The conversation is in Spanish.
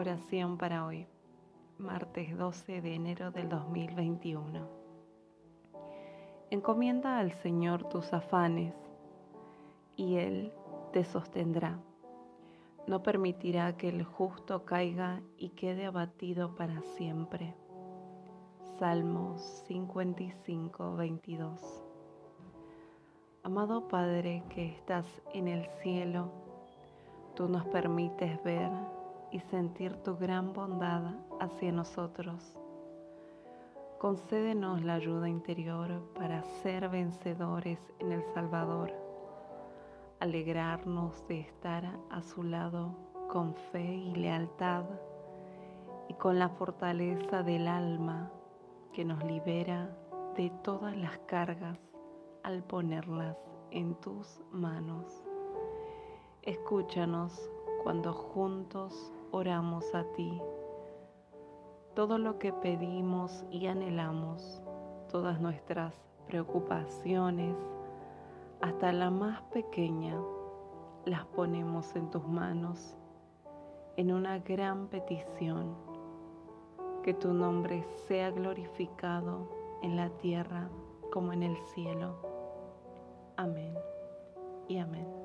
Oración para hoy, martes 12 de enero del 2021. Encomienda al Señor tus afanes y Él te sostendrá. No permitirá que el justo caiga y quede abatido para siempre. Salmos 55, 22. Amado Padre que estás en el cielo, tú nos permites ver y sentir tu gran bondad hacia nosotros. Concédenos la ayuda interior para ser vencedores en el Salvador, alegrarnos de estar a su lado con fe y lealtad y con la fortaleza del alma que nos libera de todas las cargas al ponerlas en tus manos. Escúchanos cuando juntos oramos a ti. Todo lo que pedimos y anhelamos, todas nuestras preocupaciones, hasta la más pequeña, las ponemos en tus manos en una gran petición. Que tu nombre sea glorificado en la tierra como en el cielo. Amén y amén.